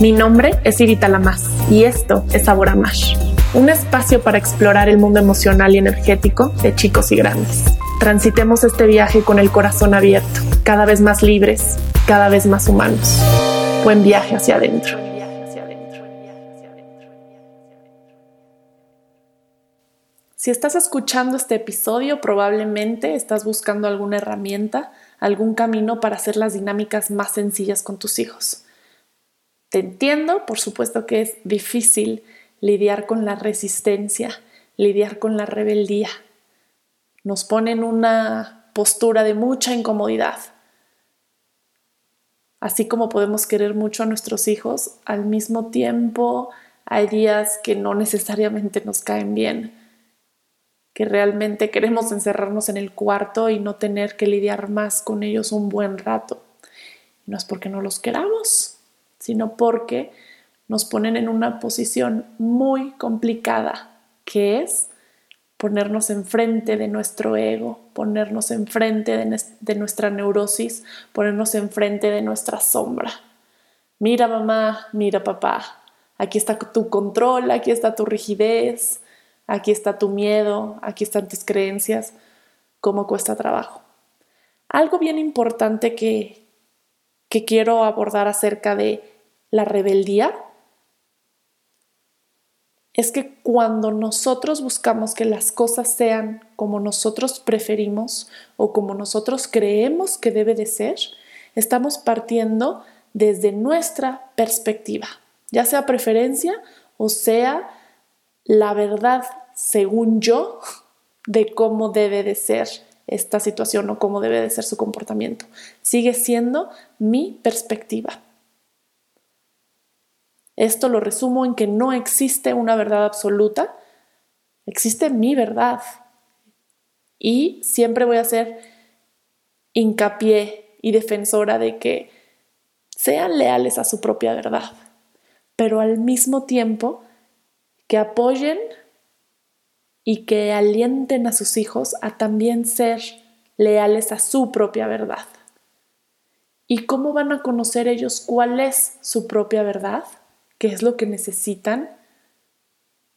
Mi nombre es Irita Lamas y esto es Sabor a Más, un espacio para explorar el mundo emocional y energético de chicos y grandes. Transitemos este viaje con el corazón abierto, cada vez más libres, cada vez más humanos. Buen viaje hacia adentro. Si estás escuchando este episodio, probablemente estás buscando alguna herramienta, algún camino para hacer las dinámicas más sencillas con tus hijos. Te entiendo, por supuesto que es difícil lidiar con la resistencia, lidiar con la rebeldía. Nos pone en una postura de mucha incomodidad. Así como podemos querer mucho a nuestros hijos, al mismo tiempo hay días que no necesariamente nos caen bien que realmente queremos encerrarnos en el cuarto y no tener que lidiar más con ellos un buen rato. no es porque no los queramos, sino porque nos ponen en una posición muy complicada, que es ponernos enfrente de nuestro ego, ponernos enfrente de, nuestra neurosis, ponernos enfrente de nuestra sombra. Mira mamá, mira papá, aquí está tu control, aquí está tu rigidez, aquí está tu miedo, aquí están tus creencias, cómo cuesta trabajo. Algo bien importante que, que quiero abordar acerca de la rebeldía es que cuando nosotros buscamos que las cosas sean como nosotros preferimos o como nosotros creemos que debe de ser, estamos partiendo desde nuestra perspectiva, ya sea preferencia o sea la verdad, según yo, de cómo debe de ser esta situación o cómo debe de ser su comportamiento. Sigue siendo mi perspectiva. Esto lo resumo en que no existe una verdad absoluta, existe mi verdad. Y siempre voy a ser hincapié y defensora de que sean leales a su propia verdad, pero al mismo tiempo que apoyen y que alienten a sus hijos a también ser leales a su propia verdad. ¿Y cómo van a conocer ellos cuál es su propia verdad? ¿Qué es lo que necesitan?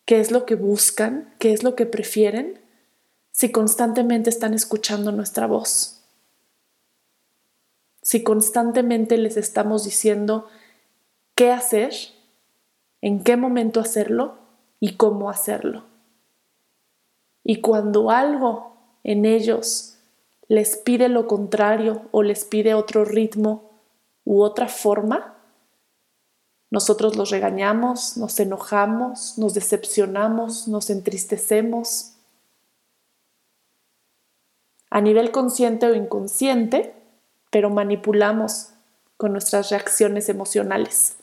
¿Qué es lo que buscan? ¿Qué es lo que prefieren? Si constantemente están escuchando nuestra voz. Si constantemente les estamos diciendo qué hacer, en qué momento hacerlo y cómo hacerlo. Y cuando algo en ellos les pide lo contrario o les pide otro ritmo u otra forma, nosotros los regañamos, nos enojamos, nos decepcionamos, nos entristecemos. A nivel consciente o inconsciente, pero manipulamos con nuestras reacciones emocionales.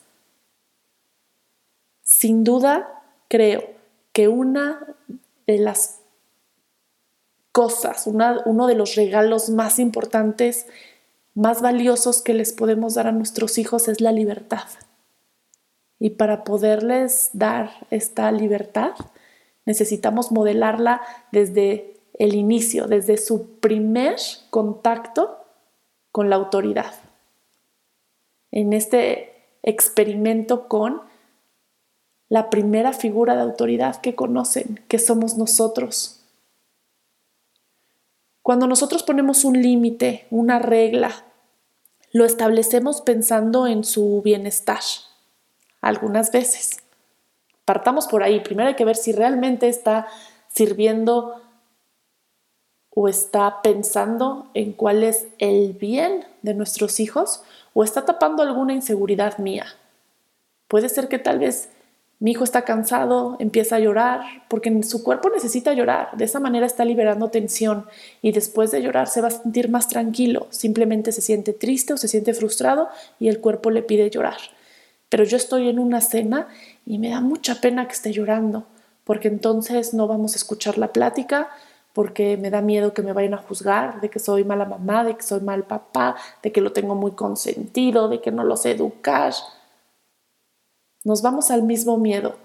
Sin duda, creo que una de las cosas, uno de los regalos más importantes, más valiosos que les podemos dar a nuestros hijos es la libertad. Y para poderles dar esta libertad, necesitamos modelarla desde el inicio, desde su primer contacto con la autoridad. En este experimento con la primera figura de autoridad que conocen, que somos nosotros. Cuando nosotros ponemos un límite, una regla, lo establecemos pensando en su bienestar, algunas veces. Partamos por ahí. Primero hay que ver si realmente está sirviendo o está pensando en cuál es el bien de nuestros hijos o está tapando alguna inseguridad mía. Puede ser que tal vez mi hijo está cansado, empieza a llorar, porque su cuerpo necesita llorar. De esa manera está liberando tensión y después de llorar se va a sentir más tranquilo. Simplemente se siente triste o se siente frustrado y el cuerpo le pide llorar. Pero yo estoy en una cena y me da mucha pena que esté llorando, porque entonces no vamos a escuchar la plática, porque me da miedo que me vayan a juzgar, de que soy mala mamá, de que soy mal papá, de que lo tengo muy consentido, de que no lo sé educar. Nos vamos al mismo miedo.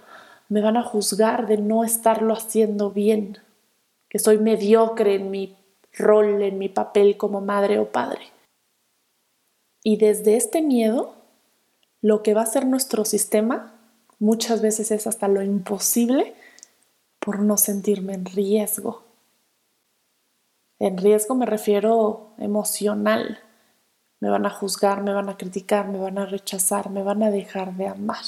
Me van a juzgar de no estarlo haciendo bien, que soy mediocre en mi rol, en mi papel como madre o padre. Y desde este miedo, lo que va a ser nuestro sistema muchas veces es hasta lo imposible por no sentirme en riesgo. En riesgo me refiero emocional. Me van a juzgar, me van a criticar, me van a rechazar, me van a dejar de amar.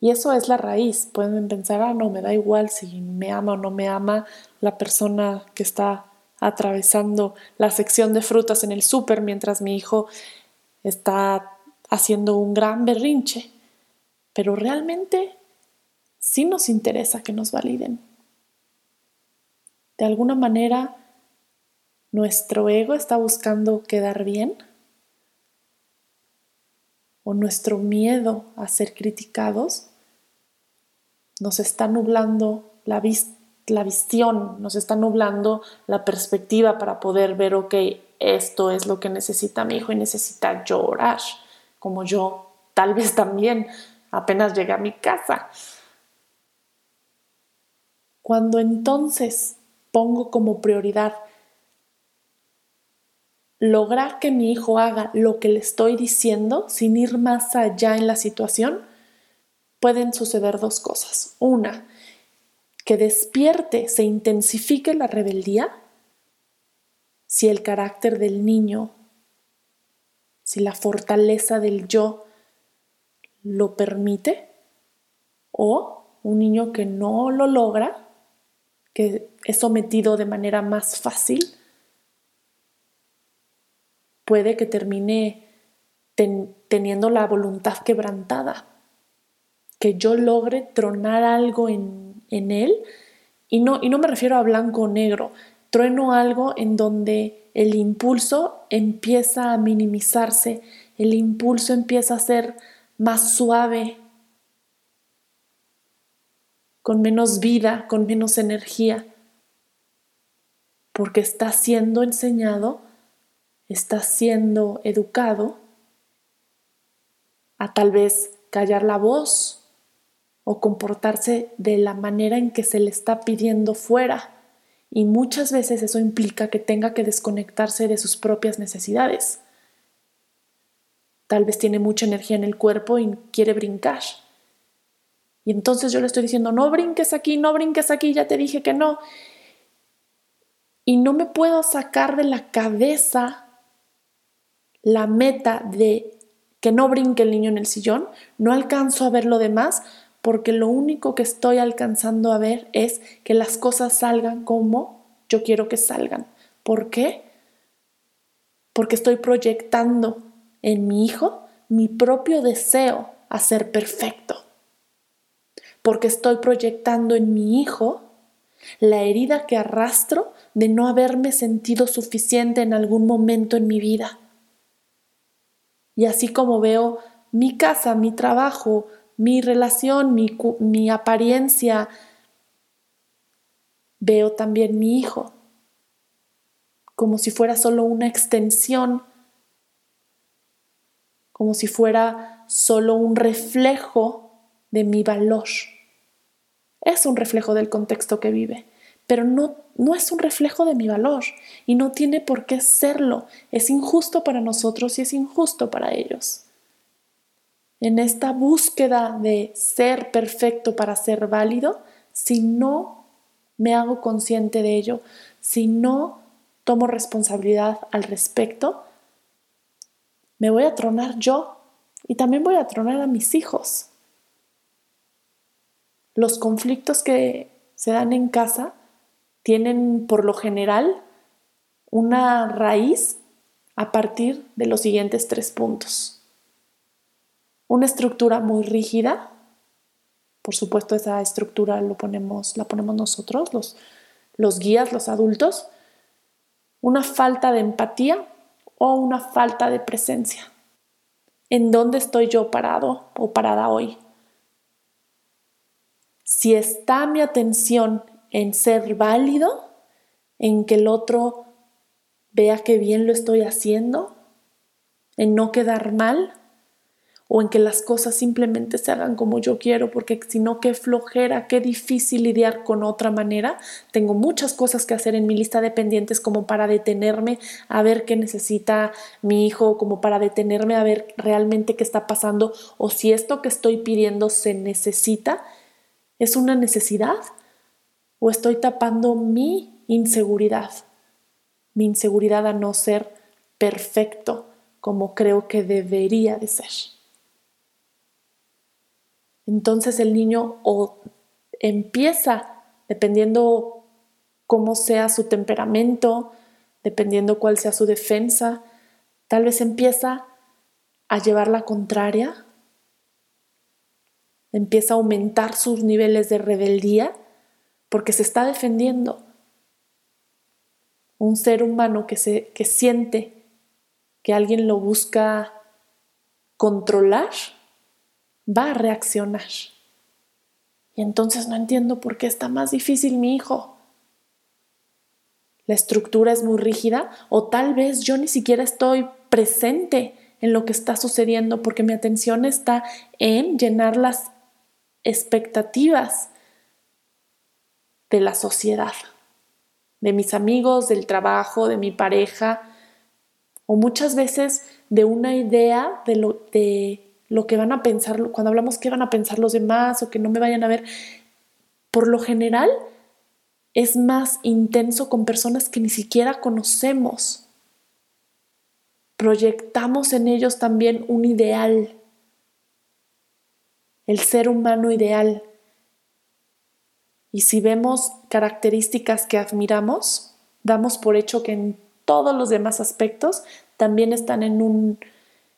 Y eso es la raíz. Pueden pensar, ah, no, me da igual si me ama o no me ama la persona que está atravesando la sección de frutas en el súper mientras mi hijo está haciendo un gran berrinche. Pero realmente sí nos interesa que nos validen. De alguna manera, nuestro ego está buscando quedar bien o nuestro miedo a ser criticados nos está nublando la, visión, nos está nublando la perspectiva para poder ver, ok, esto es lo que necesita mi hijo y necesita llorar, como yo tal vez también apenas llegué a mi casa. Cuando entonces pongo como prioridad lograr que mi hijo haga lo que le estoy diciendo sin ir más allá en la situación, pueden suceder dos cosas. Una, que despierte, se intensifique la rebeldía si el carácter del niño, si la fortaleza del yo lo permite, o un niño que no lo logra, que es sometido de manera más fácil, puede que termine teniendo la voluntad quebrantada, que yo logre tronar algo en, en él, y no, y no me refiero a blanco o negro, trueno algo en donde el impulso empieza a minimizarse, el impulso empieza a ser más suave, con menos vida, con menos energía, porque está siendo enseñado está siendo educado a tal vez callar la voz o comportarse de la manera en que se le está pidiendo fuera. Y muchas veces eso implica que tenga que desconectarse de sus propias necesidades. Tal vez tiene mucha energía en el cuerpo y quiere brincar. Y entonces yo le estoy diciendo, no brinques aquí, no brinques aquí, ya te dije que no. Y no me puedo sacar de la cabeza la meta de que no brinque el niño en el sillón, no alcanzo a ver lo demás porque lo único que estoy alcanzando a ver es que las cosas salgan como yo quiero que salgan. ¿Por qué? Porque estoy proyectando en mi hijo mi propio deseo a ser perfecto. Porque estoy proyectando en mi hijo la herida que arrastro de no haberme sentido suficiente en algún momento en mi vida. Y así como veo mi casa, mi trabajo, mi relación, mi, apariencia, veo también mi hijo como si fuera solo una extensión, como si fuera solo un reflejo de mi valor. Es un reflejo del contexto que vive pero no, no es un reflejo de mi valor y no tiene por qué serlo. Es injusto para nosotros y es injusto para ellos. En esta búsqueda de ser perfecto para ser válido, si no me hago consciente de ello, si no tomo responsabilidad al respecto, me voy a tronar yo y también voy a tronar a mis hijos. Los conflictos que se dan en casa tienen por lo general una raíz a partir de los siguientes tres puntos. Una estructura muy rígida, por supuesto esa estructura lo ponemos, la ponemos nosotros, los, los guías, los adultos, una falta de empatía o una falta de presencia. ¿En dónde estoy yo parado o parada hoy? Si está mi atención en ser válido, en que el otro vea que bien lo estoy haciendo, en no quedar mal, o en que las cosas simplemente se hagan como yo quiero, porque si no, qué flojera, qué difícil lidiar con otra manera. Tengo muchas cosas que hacer en mi lista de pendientes como para detenerme a ver qué necesita mi hijo, como para detenerme a ver realmente qué está pasando o si esto que estoy pidiendo se necesita, es una necesidad o estoy tapando mi inseguridad, mi inseguridad a no ser perfecto como creo que debería de ser entonces el niño o empieza, dependiendo cómo sea su temperamento, dependiendo cuál sea su defensa, tal vez empieza a llevar la contraria, empieza a aumentar sus niveles de rebeldía porque se está defendiendo. Un ser humano que, se, que siente que alguien lo busca controlar, va a reaccionar. Y entonces no entiendo por qué está más difícil mi hijo. La estructura es muy rígida o tal vez yo ni siquiera estoy presente en lo que está sucediendo porque mi atención está en llenar las expectativas de la sociedad, de mis amigos, del trabajo, de mi pareja, o muchas veces de una idea de, lo, de lo que van a pensar, cuando hablamos qué van a pensar los demás o que no me vayan a ver, por lo general es más intenso con personas que ni siquiera conocemos. Proyectamos en ellos también un ideal, el ser humano ideal. Y si vemos características que admiramos, damos por hecho que en todos los demás aspectos también están en un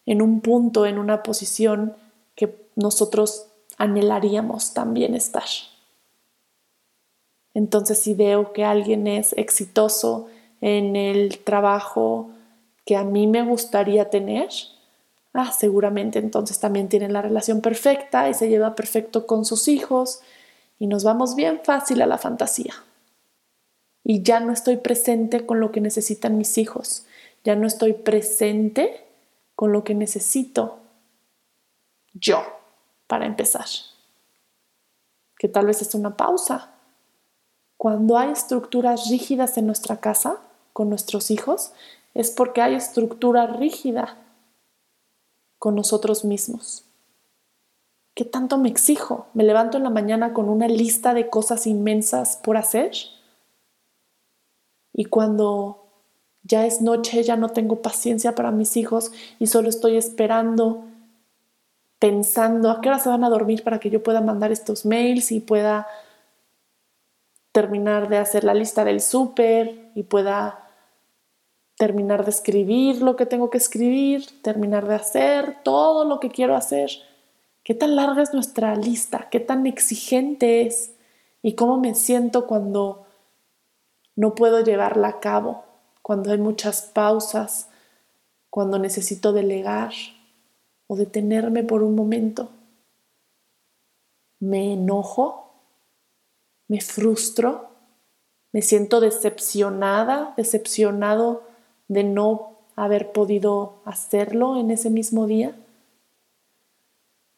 en un punto, en una posición que nosotros anhelaríamos también estar. Entonces, si veo que alguien es exitoso en el trabajo que a mí me gustaría tener, ah, seguramente entonces también tiene la relación perfecta y se lleva perfecto con sus hijos y nos vamos bien fácil a la fantasía. Y ya no estoy presente con lo que necesitan mis hijos, ya no estoy presente con lo que necesito yo para empezar. Que tal vez es una pausa. Cuando hay estructuras rígidas en nuestra casa con nuestros hijos, es porque hay estructura rígida con nosotros mismos. ¿Qué tanto me exijo? ¿Me levanto en la mañana con una lista de cosas inmensas por hacer? Y cuando ya es noche, ya no tengo paciencia para mis hijos y solo estoy esperando, pensando a qué hora se van a dormir para que yo pueda mandar estos mails y pueda terminar de hacer la lista del súper y pueda terminar de escribir lo que tengo que escribir, terminar de hacer todo lo que quiero hacer. ¿Qué tan larga es nuestra lista? ¿Qué tan exigente es? ¿Y cómo me siento cuando no puedo llevarla a cabo? Cuando hay muchas pausas, cuando necesito delegar o detenerme por un momento. Me enojo, me frustro, me siento decepcionada, decepcionado de no haber podido hacerlo en ese mismo día,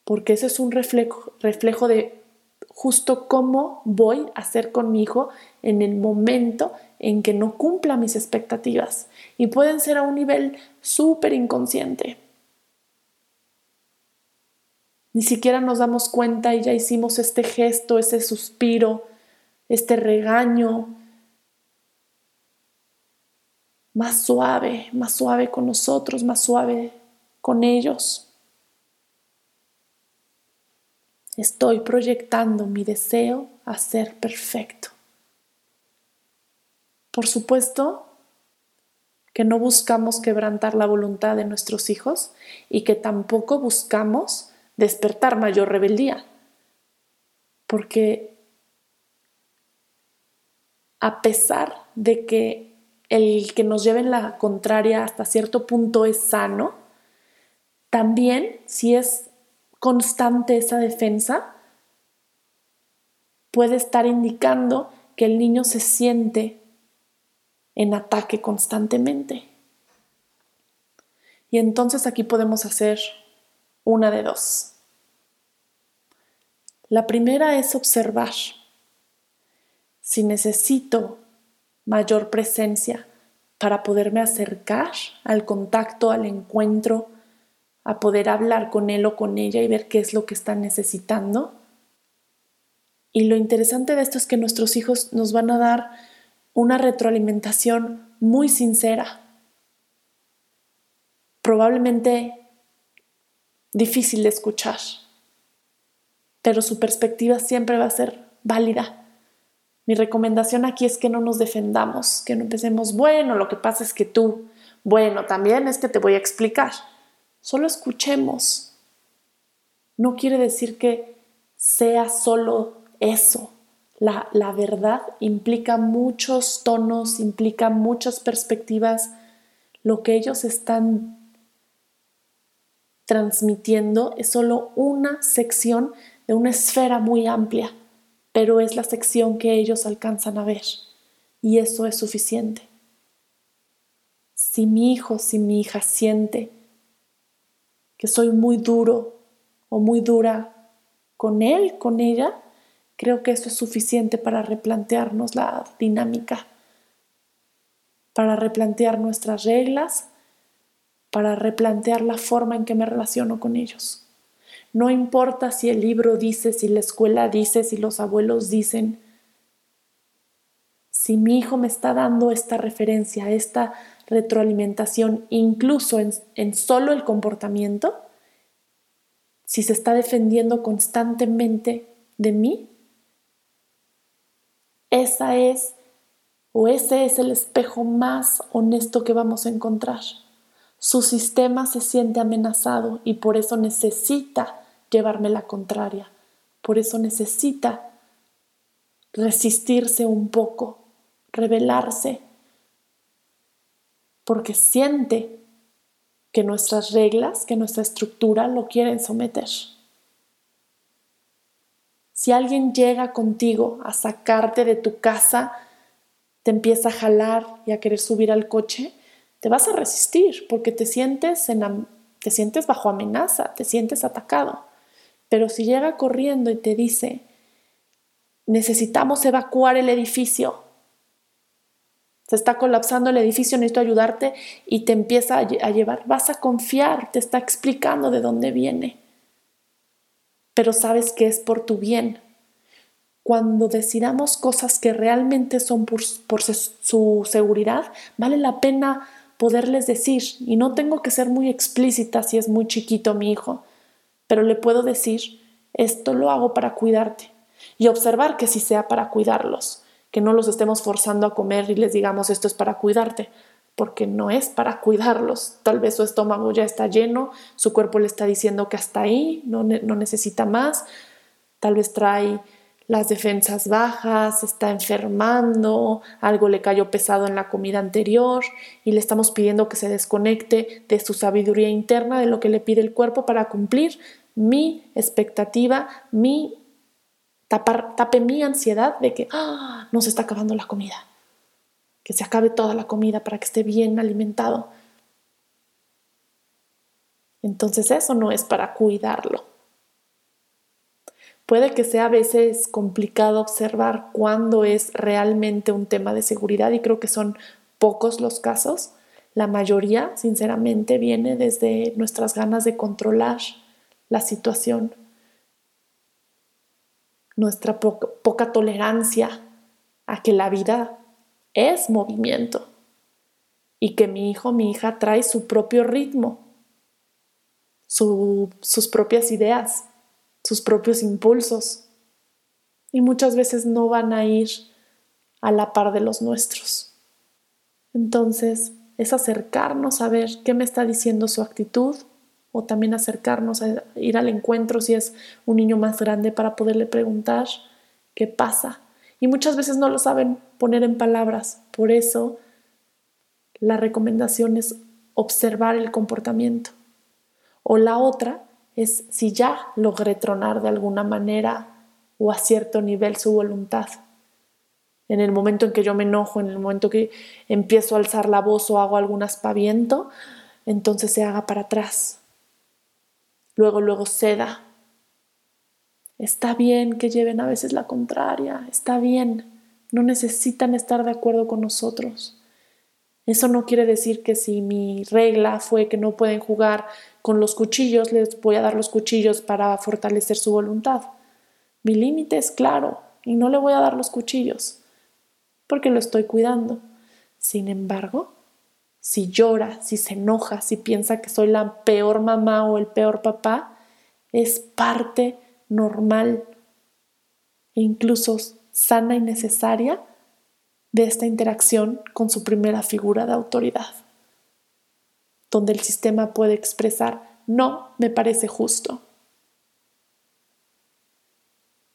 porque ese es un reflejo, reflejo de justo cómo voy a hacer con mi hijo en el momento en que no cumpla mis expectativas y pueden ser a un nivel súper inconsciente. Ni siquiera nos damos cuenta y ya hicimos este gesto, ese suspiro, este regaño más suave, más suave con nosotros, más suave con ellos. Estoy proyectando mi deseo a ser perfecto. Por supuesto que no buscamos quebrantar la voluntad de nuestros hijos y que tampoco buscamos despertar mayor rebeldía, porque a pesar de que el que nos lleve en la contraria hasta cierto punto es sano, también si es constante esa defensa, puede estar indicando que el niño se siente en ataque constantemente. Y entonces aquí podemos hacer Una de dos. La primera es observar. Si necesito mayor presencia para poderme acercar al contacto, al encuentro, a poder hablar con él o con ella y ver qué es lo que están necesitando. Y lo interesante de esto es que nuestros hijos nos van a dar una retroalimentación muy sincera, probablemente difícil de escuchar, pero su perspectiva siempre va a ser válida. Mi recomendación aquí es que no nos defendamos, que no empecemos, bueno, lo que pasa es que tú, bueno, también es que te voy a explicar. Solo escuchemos. No quiere decir que sea solo eso. La, verdad implica muchos tonos, implica muchas perspectivas. Lo que ellos están transmitiendo es solo una sección de una esfera muy amplia, pero es la sección que ellos alcanzan a ver y eso es suficiente. Si mi hijo, si mi hija siente que soy muy duro o muy dura con él, con ella, creo que eso es suficiente para replantearnos la dinámica, para replantear nuestras reglas, para replantear la forma en que me relaciono con ellos. No importa si el libro dice, si la escuela dice, si los abuelos dicen, si mi hijo me está dando esta referencia, esta retroalimentación, incluso en, solo el comportamiento, si se está defendiendo constantemente de mí, esa es o ese es el espejo más honesto que vamos a encontrar. Su sistema se siente amenazado y por eso necesita llevarme la contraria. Por eso necesita resistirse un poco, rebelarse, porque siente que nuestras reglas, que nuestra estructura lo quieren someter. Si alguien llega contigo a sacarte de tu casa, te empieza a jalar y a querer subir al coche, te vas a resistir porque te sientes, en, te sientes bajo amenaza, te sientes atacado. Pero si llega corriendo y te dice, necesitamos evacuar el edificio, se está colapsando el edificio, necesito ayudarte y te empieza a, llevar. Vas a confiar, te está explicando de dónde viene. Pero sabes que es por tu bien. Cuando decidamos cosas que realmente son por, su seguridad, vale la pena poderles decir. Y no tengo que ser muy explícita si es muy chiquito mi hijo, pero le puedo decir, esto lo hago para cuidarte. Y observar que sí sea para cuidarlos que no los estemos forzando a comer y les digamos esto es para cuidarte, porque no es para cuidarlos. Tal vez su estómago ya está lleno, su cuerpo le está diciendo que hasta ahí, no, no necesita más, tal vez trae las defensas bajas, está enfermando, algo le cayó pesado en la comida anterior y le estamos pidiendo que se desconecte de su sabiduría interna, de lo que le pide el cuerpo para cumplir mi expectativa, mi tape mi ansiedad de que ¡ah! no se está acabando la comida, que se acabe toda la comida para que esté bien alimentado. Entonces eso no es para cuidarlo. Puede que sea a veces complicado observar cuándo es realmente un tema de seguridad y creo que son pocos los casos. La mayoría, sinceramente, viene desde nuestras ganas de controlar la situación nuestra poca, tolerancia a que la vida es movimiento y que mi hijo, mi hija trae su propio ritmo, sus propias ideas, sus propios impulsos y muchas veces no van a ir a la par de los nuestros. Entonces es acercarnos a ver qué me está diciendo su actitud, o también acercarnos a ir al encuentro si es un niño más grande para poderle preguntar qué pasa. Y muchas veces no lo saben poner en palabras, por eso la recomendación es observar el comportamiento. O la otra es si ya logré tronar de alguna manera o a cierto nivel su voluntad. En el momento en que yo me enojo, en el momento que empiezo a alzar la voz o hago algún aspaviento, entonces se haga para atrás luego, luego ceda. Está bien que lleven a veces la contraria, está bien, no necesitan estar de acuerdo con nosotros. Eso no quiere decir que si mi regla fue que no pueden jugar con los cuchillos, les voy a dar los cuchillos para fortalecer su voluntad. Mi límite es claro y no le voy a dar los cuchillos porque lo estoy cuidando. Sin embargo, si llora, si se enoja, si piensa que soy la peor mamá o el peor papá, es parte normal e incluso sana y necesaria de esta interacción con su primera figura de autoridad, donde el sistema puede expresar, no me parece justo.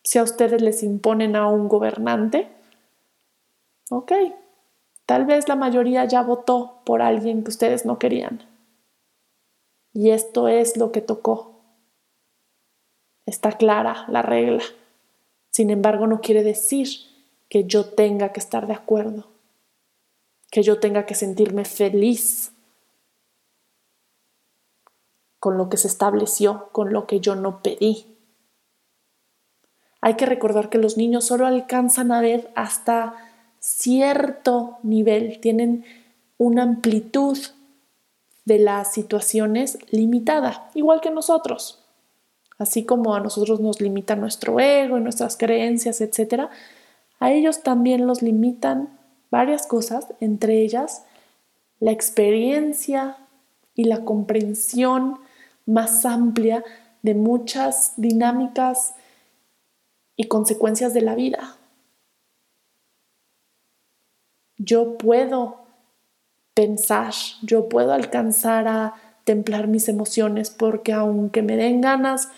Si a ustedes les imponen a un gobernante, ok, Tal vez la mayoría ya votó por alguien que ustedes no querían. Y esto es lo que tocó. Está clara la regla. Sin embargo, no quiere decir que yo tenga que estar de acuerdo, que yo tenga que sentirme feliz con lo que se estableció, con lo que yo no pedí. Hay que recordar que los niños solo alcanzan a ver hasta cierto nivel, tienen una amplitud de las situaciones limitada, igual que nosotros. Así como a nosotros nos limita nuestro ego y nuestras creencias, etc., a ellos también los limitan varias cosas, entre ellas la experiencia y la comprensión más amplia de muchas dinámicas y consecuencias de la vida yo puedo pensar, yo puedo alcanzar a templar mis emociones porque aunque me den ganas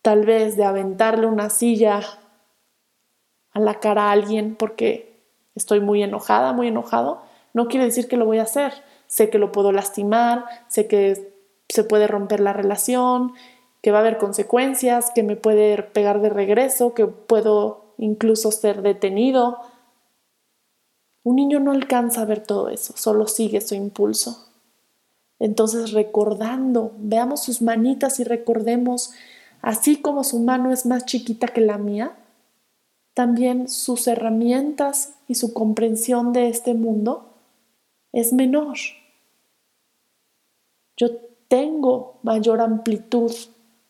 tal vez de aventarle una silla a la cara a alguien porque estoy muy enojada, muy enojado, no quiere decir que lo voy a hacer. Sé que lo puedo lastimar, sé que se puede romper la relación, que va a haber consecuencias, que me puede pegar de regreso, que puedo incluso ser detenido, un niño no alcanza a ver todo eso, solo sigue su impulso. Entonces recordando, veamos sus manitas y recordemos, así como su mano es más chiquita que la mía, también sus herramientas y su comprensión de este mundo es menor. Yo tengo mayor amplitud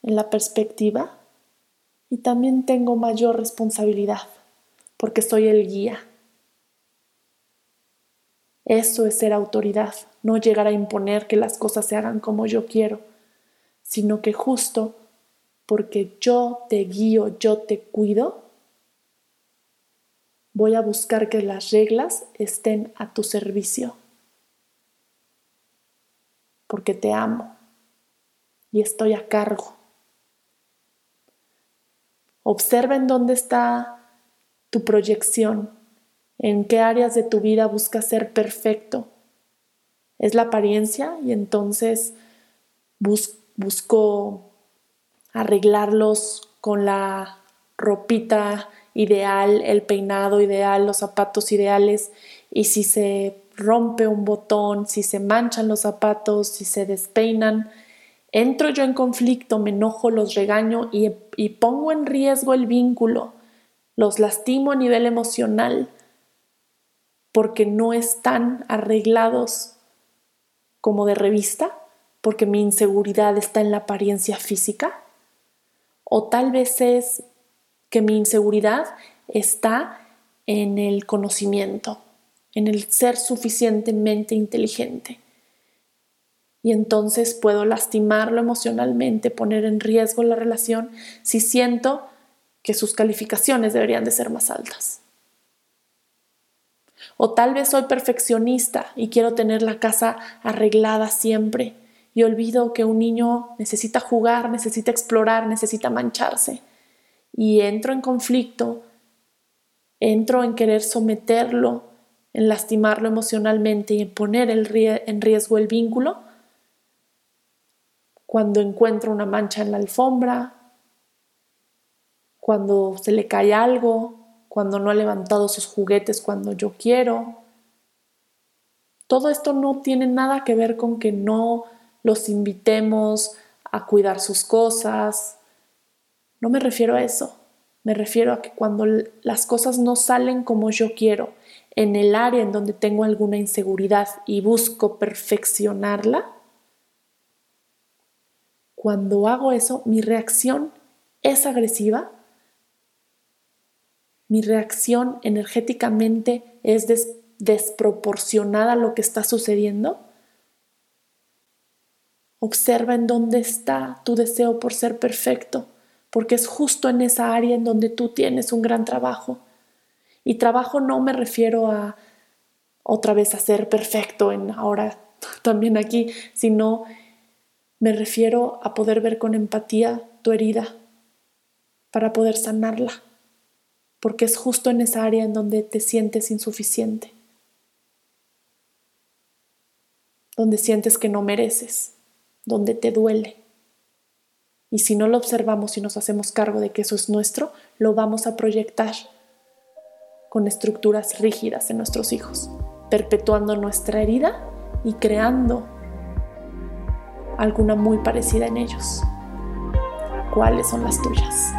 en la perspectiva y también tengo mayor responsabilidad porque soy el guía. Eso es ser autoridad, no llegar a imponer que las cosas se hagan como yo quiero, sino que justo porque yo te guío, yo te cuido, voy a buscar que las reglas estén a tu servicio, porque te amo y estoy a cargo. Observen dónde está tu proyección en qué áreas de tu vida buscas ser perfecto. Es la apariencia y entonces busco arreglarlos con la ropita ideal, el peinado ideal, los zapatos ideales. Y si se rompe un botón, si se manchan los zapatos, si se despeinan, entro yo en conflicto, me enojo, los regaño y, y pongo en riesgo el vínculo, los lastimo a nivel emocional porque no están arreglados como de revista, porque mi inseguridad está en la apariencia física, o tal vez es que mi inseguridad está en el conocimiento, en el ser suficientemente inteligente. Y entonces puedo lastimarlo emocionalmente, poner en riesgo la relación si siento que sus calificaciones deberían de ser más altas. O tal vez soy perfeccionista y quiero tener la casa arreglada siempre y olvido que un niño necesita jugar, necesita explorar, necesita mancharse. Y entro en conflicto, entro en querer someterlo, en lastimarlo emocionalmente y en poner en riesgo el vínculo. Cuando encuentro una mancha en la alfombra, cuando se le cae algo, cuando no ha levantado sus juguetes cuando yo quiero. Todo esto no tiene nada que ver con que no los invitemos a cuidar sus cosas. No me refiero a eso. Me refiero a que cuando las cosas no salen como yo quiero, en el área en donde tengo alguna inseguridad y busco perfeccionarla, cuando hago eso, mi reacción es agresiva, mi reacción energéticamente es desproporcionada a lo que está sucediendo. Observa en dónde está tu deseo por ser perfecto, porque es justo en esa área en donde tú tienes un gran trabajo. Y trabajo no me refiero a otra vez a ser perfecto en ahora también aquí, sino me refiero a poder ver con empatía tu herida para poder sanarla, porque es justo en esa área en donde te sientes insuficiente, donde sientes que no mereces, donde te duele. Y si no lo observamos y nos hacemos cargo de que eso es nuestro, lo vamos a proyectar con estructuras rígidas en nuestros hijos, perpetuando nuestra herida y creando alguna muy parecida en ellos. ¿Cuáles son las tuyas?